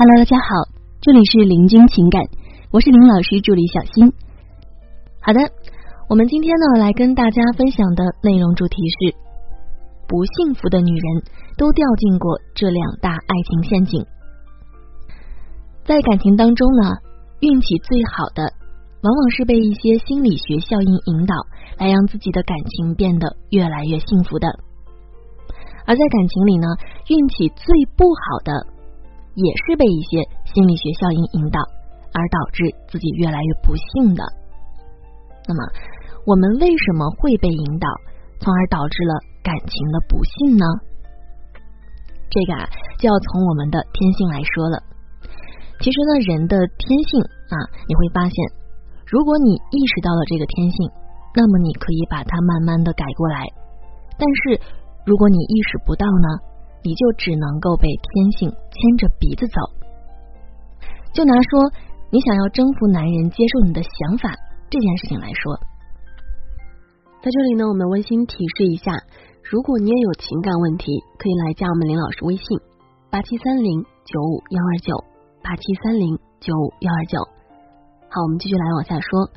Hello，大家好，这里是林君情感，我是林老师助理小新。好的，我们今天呢来跟大家分享的内容主题是：不幸福的女人都掉进过这两大爱情陷阱。在感情当中呢，运气最好的往往是被一些心理学效应引导，来让自己的感情变得越来越幸福的；而在感情里呢，运气最不好的。也是被一些心理学效应引导，而导致自己越来越不幸的。那么，我们为什么会被引导，从而导致了感情的不幸呢？这个啊，就要从我们的天性来说了。其实呢，人的天性啊，你会发现，如果你意识到了这个天性，那么你可以把它慢慢的改过来。但是，如果你意识不到呢？你就只能够被天性牵着鼻子走。就拿说你想要征服男人接受你的想法这件事情来说，在这里呢，我们温馨提示一下：如果你也有情感问题，可以来加我们林老师微信八七三零九五幺二九八七三零九五幺二九。好，我们继续来往下说。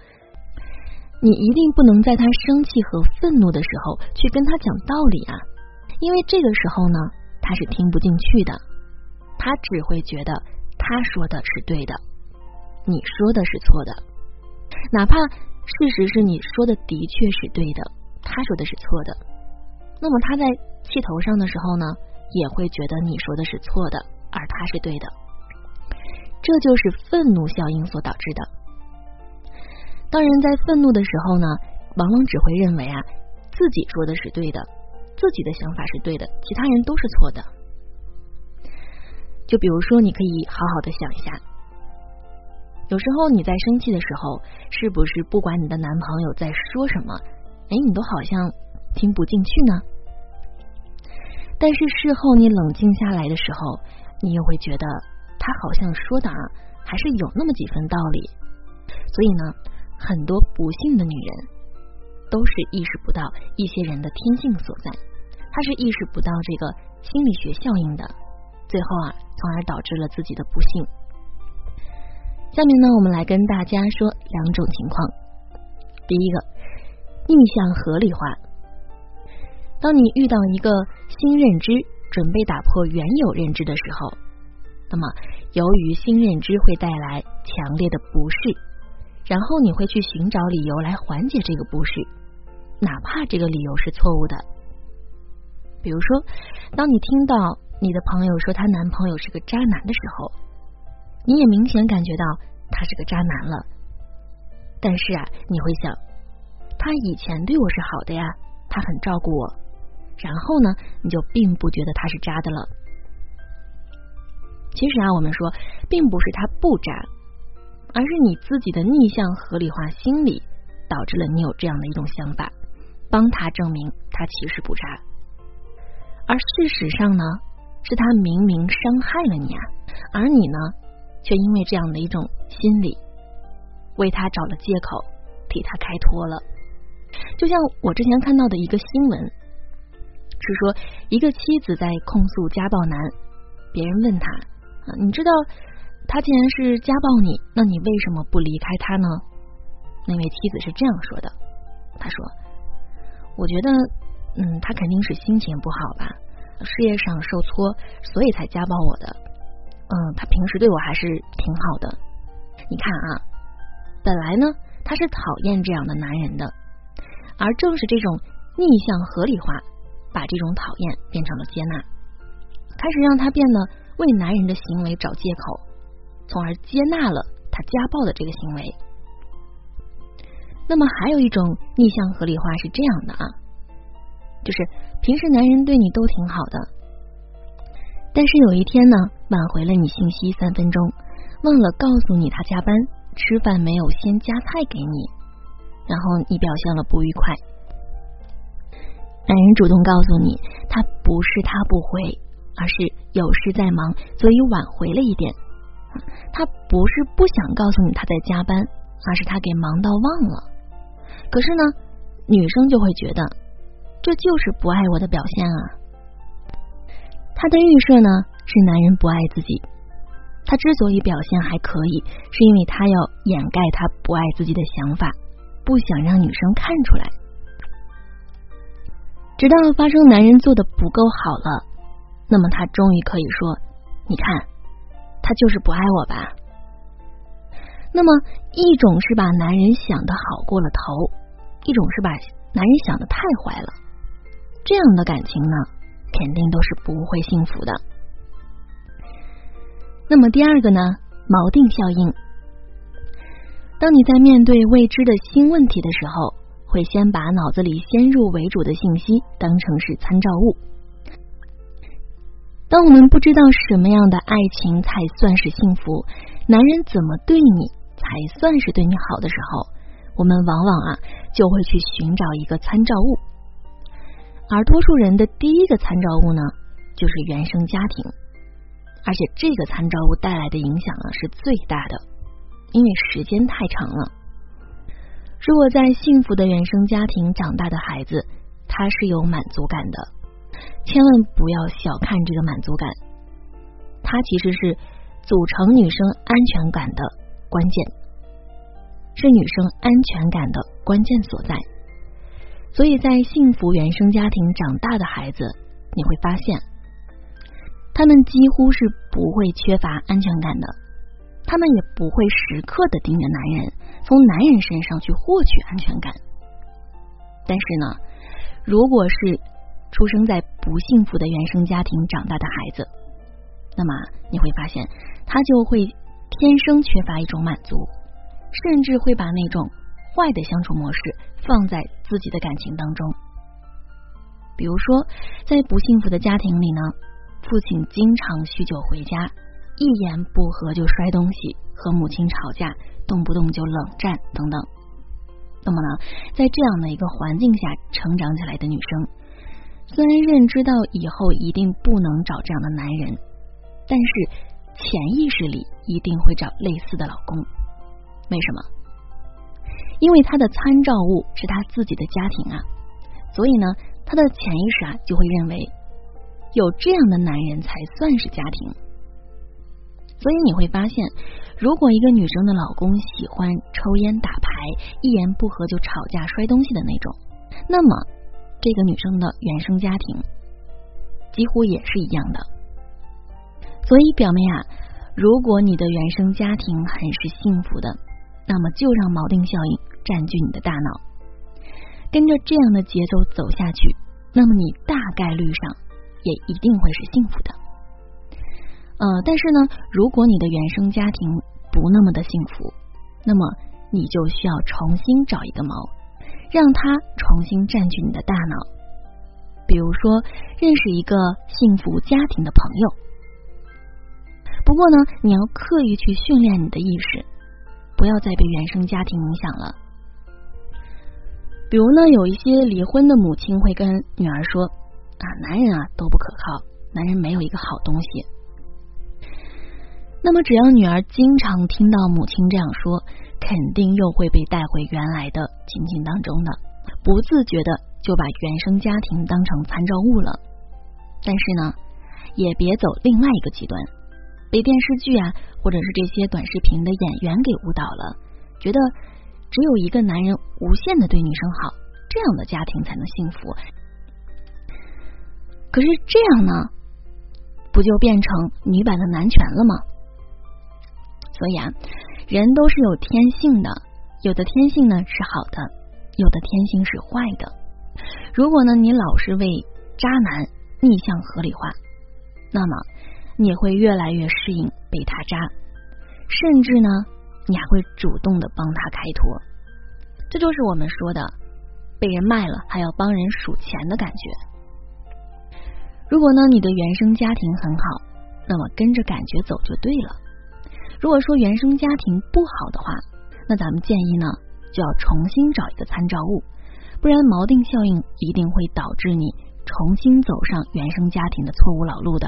你一定不能在他生气和愤怒的时候去跟他讲道理啊，因为这个时候呢。他是听不进去的，他只会觉得他说的是对的，你说的是错的。哪怕事实是你说的的确是对的，他说的是错的，那么他在气头上的时候呢，也会觉得你说的是错的，而他是对的。这就是愤怒效应所导致的。当人在愤怒的时候呢，往往只会认为啊，自己说的是对的。自己的想法是对的，其他人都是错的。就比如说，你可以好好的想一下，有时候你在生气的时候，是不是不管你的男朋友在说什么，哎，你都好像听不进去呢？但是事后你冷静下来的时候，你又会觉得他好像说的啊，还是有那么几分道理。所以呢，很多不幸的女人。都是意识不到一些人的天性所在，他是意识不到这个心理学效应的，最后啊，从而导致了自己的不幸。下面呢，我们来跟大家说两种情况。第一个，逆向合理化。当你遇到一个新认知，准备打破原有认知的时候，那么由于新认知会带来强烈的不适，然后你会去寻找理由来缓解这个不适。哪怕这个理由是错误的，比如说，当你听到你的朋友说她男朋友是个渣男的时候，你也明显感觉到他是个渣男了。但是啊，你会想，他以前对我是好的呀，他很照顾我。然后呢，你就并不觉得他是渣的了。其实啊，我们说，并不是他不渣，而是你自己的逆向合理化心理导致了你有这样的一种想法。帮他证明他其实不渣，而事实上呢，是他明明伤害了你啊，而你呢，却因为这样的一种心理，为他找了借口，替他开脱了。就像我之前看到的一个新闻，是说一个妻子在控诉家暴男，别人问他，你知道他既然是家暴你，那你为什么不离开他呢？那位妻子是这样说的，他说。我觉得，嗯，他肯定是心情不好吧，事业上受挫，所以才家暴我的。嗯，他平时对我还是挺好的。你看啊，本来呢，他是讨厌这样的男人的，而正是这种逆向合理化，把这种讨厌变成了接纳，开始让他变得为男人的行为找借口，从而接纳了他家暴的这个行为。那么还有一种逆向合理化是这样的啊，就是平时男人对你都挺好的，但是有一天呢，挽回了你信息三分钟，忘了告诉你他加班，吃饭没有先夹菜给你，然后你表现了不愉快，男人主动告诉你他不是他不回，而是有事在忙，所以晚回了一点，他不是不想告诉你他在加班，而是他给忙到忘了。可是呢，女生就会觉得这就是不爱我的表现啊。她的预设呢是男人不爱自己，他他之所以表现还可以，是因为他要掩盖他不爱自己的想法，不想让女生看出来。直到发生男人做的不够好了，那么他终于可以说：“你看，他就是不爱我吧。”那么一种是把男人想的好过了头，一种是把男人想的太坏了。这样的感情呢，肯定都是不会幸福的。那么第二个呢，锚定效应。当你在面对未知的新问题的时候，会先把脑子里先入为主的信息当成是参照物。当我们不知道什么样的爱情才算是幸福，男人怎么对你才算是对你好的时候，我们往往啊就会去寻找一个参照物。而多数人的第一个参照物呢，就是原生家庭。而且这个参照物带来的影响啊是最大的，因为时间太长了。如果在幸福的原生家庭长大的孩子，他是有满足感的，千万不要小看这个满足感，它其实是组成女生安全感的关键，是女生安全感的关键所在。所以在幸福原生家庭长大的孩子，你会发现。他们几乎是不会缺乏安全感的，他们也不会时刻的盯着男人，从男人身上去获取安全感。但是呢，如果是出生在不幸福的原生家庭长大的孩子，那么你会发现，他就会天生缺乏一种满足，甚至会把那种坏的相处模式放在自己的感情当中。比如说，在不幸福的家庭里呢。父亲经常酗酒回家，一言不合就摔东西，和母亲吵架，动不动就冷战等等。那么呢，在这样的一个环境下成长起来的女生，虽然认知到以后一定不能找这样的男人，但是潜意识里一定会找类似的老公。为什么？因为他的参照物是他自己的家庭啊，所以呢，他的潜意识啊就会认为。有这样的男人才算是家庭，所以你会发现，如果一个女生的老公喜欢抽烟打牌，一言不合就吵架摔东西的那种，那么这个女生的原生家庭几乎也是一样的。所以表妹啊，如果你的原生家庭很是幸福的，那么就让锚定效应占据你的大脑，跟着这样的节奏走下去，那么你大概率上。也一定会是幸福的，呃，但是呢，如果你的原生家庭不那么的幸福，那么你就需要重新找一个锚，让它重新占据你的大脑。比如说，认识一个幸福家庭的朋友。不过呢，你要刻意去训练你的意识，不要再被原生家庭影响了。比如呢，有一些离婚的母亲会跟女儿说。啊，男人啊都不可靠，男人没有一个好东西。那么，只要女儿经常听到母亲这样说，肯定又会被带回原来的情景当中的，不自觉的就把原生家庭当成参照物了。但是呢，也别走另外一个极端，被电视剧啊或者是这些短视频的演员给误导了，觉得只有一个男人无限的对女生好，这样的家庭才能幸福。可是这样呢，不就变成女版的男权了吗？所以啊，人都是有天性的，有的天性呢是好的，有的天性是坏的。如果呢你老是为渣男逆向合理化，那么你也会越来越适应被他渣，甚至呢你还会主动的帮他开脱。这就是我们说的被人卖了还要帮人数钱的感觉。如果呢，你的原生家庭很好，那么跟着感觉走就对了。如果说原生家庭不好的话，那咱们建议呢，就要重新找一个参照物，不然锚定效应一定会导致你重新走上原生家庭的错误老路的。